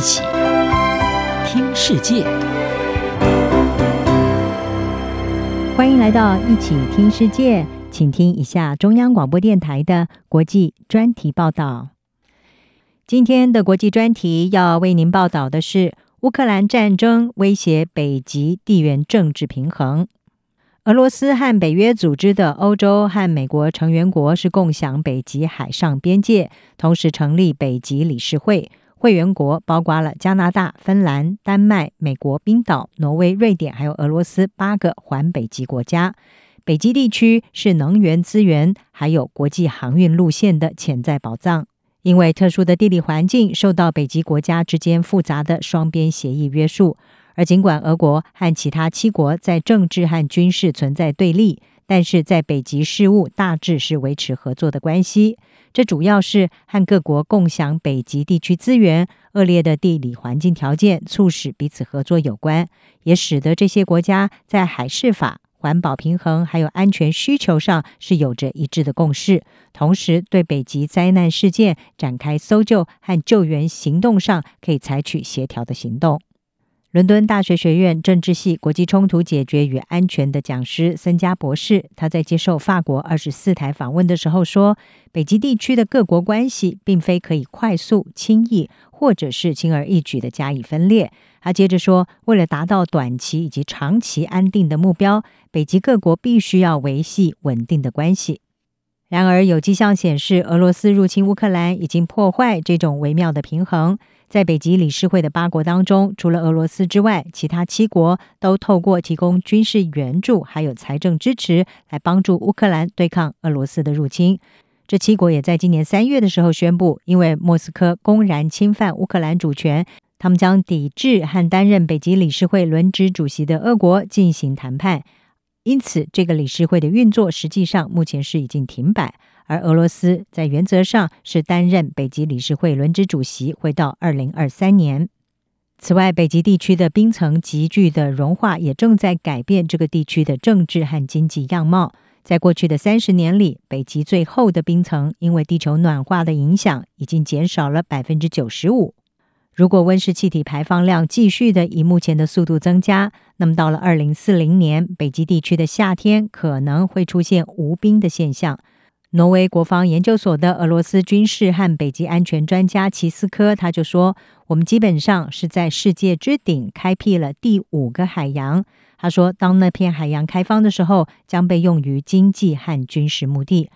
一起听世界，欢迎来到一起听世界，请听一下中央广播电台的国际专题报道。今天的国际专题要为您报道的是乌克兰战争威胁北极地缘政治平衡。俄罗斯和北约组织的欧洲和美国成员国是共享北极海上边界，同时成立北极理事会。会员国包括了加拿大、芬兰、丹麦、美国、冰岛、挪威、瑞典，还有俄罗斯八个环北极国家。北极地区是能源资源还有国际航运路线的潜在宝藏。因为特殊的地理环境，受到北极国家之间复杂的双边协议约束。而尽管俄国和其他七国在政治和军事存在对立，但是在北极事务大致是维持合作的关系。这主要是和各国共享北极地区资源、恶劣的地理环境条件促使彼此合作有关，也使得这些国家在海事法、环保平衡还有安全需求上是有着一致的共识。同时，对北极灾难事件展开搜救和救援行动上，可以采取协调的行动。伦敦大学学院政治系国际冲突解决与安全的讲师森加博士，他在接受法国二十四台访问的时候说：“北极地区的各国关系并非可以快速、轻易或者是轻而易举地加以分裂。”他接着说：“为了达到短期以及长期安定的目标，北极各国必须要维系稳定的关系。”然而，有迹象显示，俄罗斯入侵乌克兰已经破坏这种微妙的平衡。在北极理事会的八国当中，除了俄罗斯之外，其他七国都透过提供军事援助还有财政支持来帮助乌克兰对抗俄罗斯的入侵。这七国也在今年三月的时候宣布，因为莫斯科公然侵犯乌克兰主权，他们将抵制和担任北极理事会轮值主席的俄国进行谈判。因此，这个理事会的运作实际上目前是已经停摆，而俄罗斯在原则上是担任北极理事会轮值主席，会到二零二三年。此外，北极地区的冰层急剧的融化也正在改变这个地区的政治和经济样貌。在过去的三十年里，北极最厚的冰层因为地球暖化的影响，已经减少了百分之九十五。如果温室气体排放量继续的以目前的速度增加，那么到了二零四零年，北极地区的夏天可能会出现无冰的现象。挪威国防研究所的俄罗斯军事和北极安全专家齐斯科他就说：“我们基本上是在世界之顶开辟了第五个海洋。”他说：“当那片海洋开放的时候，将被用于经济和军事目的。”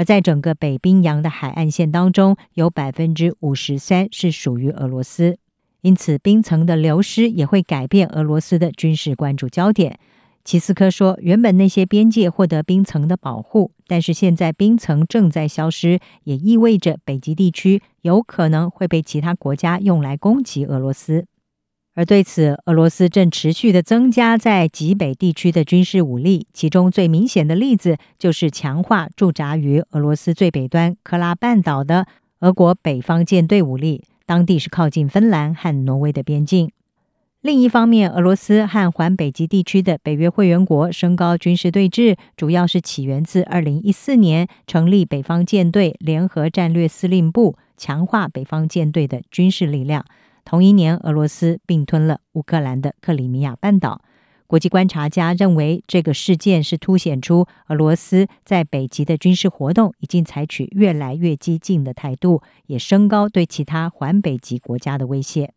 而在整个北冰洋的海岸线当中，有百分之五十三是属于俄罗斯，因此冰层的流失也会改变俄罗斯的军事关注焦点。齐斯科说，原本那些边界获得冰层的保护，但是现在冰层正在消失，也意味着北极地区有可能会被其他国家用来攻击俄罗斯。而对此，俄罗斯正持续的增加在极北地区的军事武力，其中最明显的例子就是强化驻扎于俄罗斯最北端科拉半岛的俄国北方舰队武力，当地是靠近芬兰和挪威的边境。另一方面，俄罗斯和环北极地区的北约会员国升高军事对峙，主要是起源自二零一四年成立北方舰队联合战略司令部，强化北方舰队的军事力量。同一年，俄罗斯并吞了乌克兰的克里米亚半岛。国际观察家认为，这个事件是凸显出俄罗斯在北极的军事活动已经采取越来越激进的态度，也升高对其他环北极国家的威胁。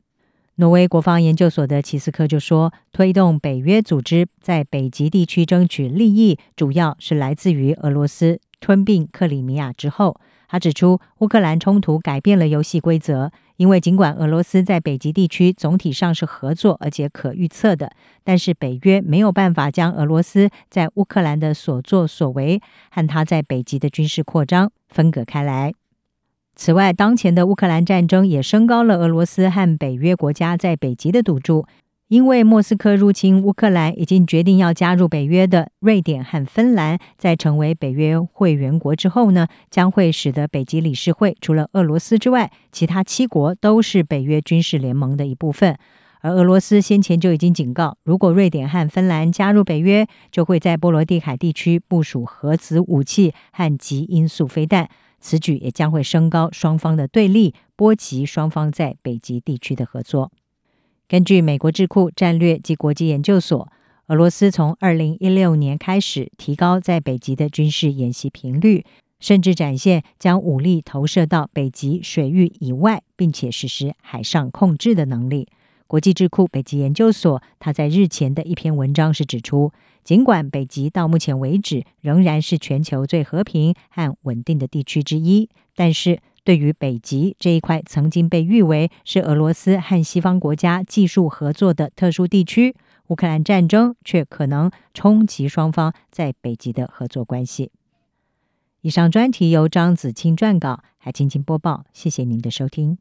挪威国防研究所的齐斯科就说：“推动北约组织在北极地区争取利益，主要是来自于俄罗斯吞并克里米亚之后。”他指出，乌克兰冲突改变了游戏规则。因为尽管俄罗斯在北极地区总体上是合作而且可预测的，但是北约没有办法将俄罗斯在乌克兰的所作所为和他在北极的军事扩张分隔开来。此外，当前的乌克兰战争也升高了俄罗斯和北约国家在北极的赌注。因为莫斯科入侵乌克兰，已经决定要加入北约的瑞典和芬兰，在成为北约会员国之后呢，将会使得北极理事会除了俄罗斯之外，其他七国都是北约军事联盟的一部分。而俄罗斯先前就已经警告，如果瑞典和芬兰加入北约，就会在波罗的海地区部署核子武器和极音速飞弹。此举也将会升高双方的对立，波及双方在北极地区的合作。根据美国智库战略及国际研究所，俄罗斯从二零一六年开始提高在北极的军事演习频率，甚至展现将武力投射到北极水域以外，并且实施海上控制的能力。国际智库北极研究所他在日前的一篇文章是指出，尽管北极到目前为止仍然是全球最和平和稳定的地区之一，但是对于北极这一块曾经被誉为是俄罗斯和西方国家技术合作的特殊地区。乌克兰战争却可能冲击双方在北极的合作关系。以上专题由张子清撰稿，还请播报。谢谢您的收听。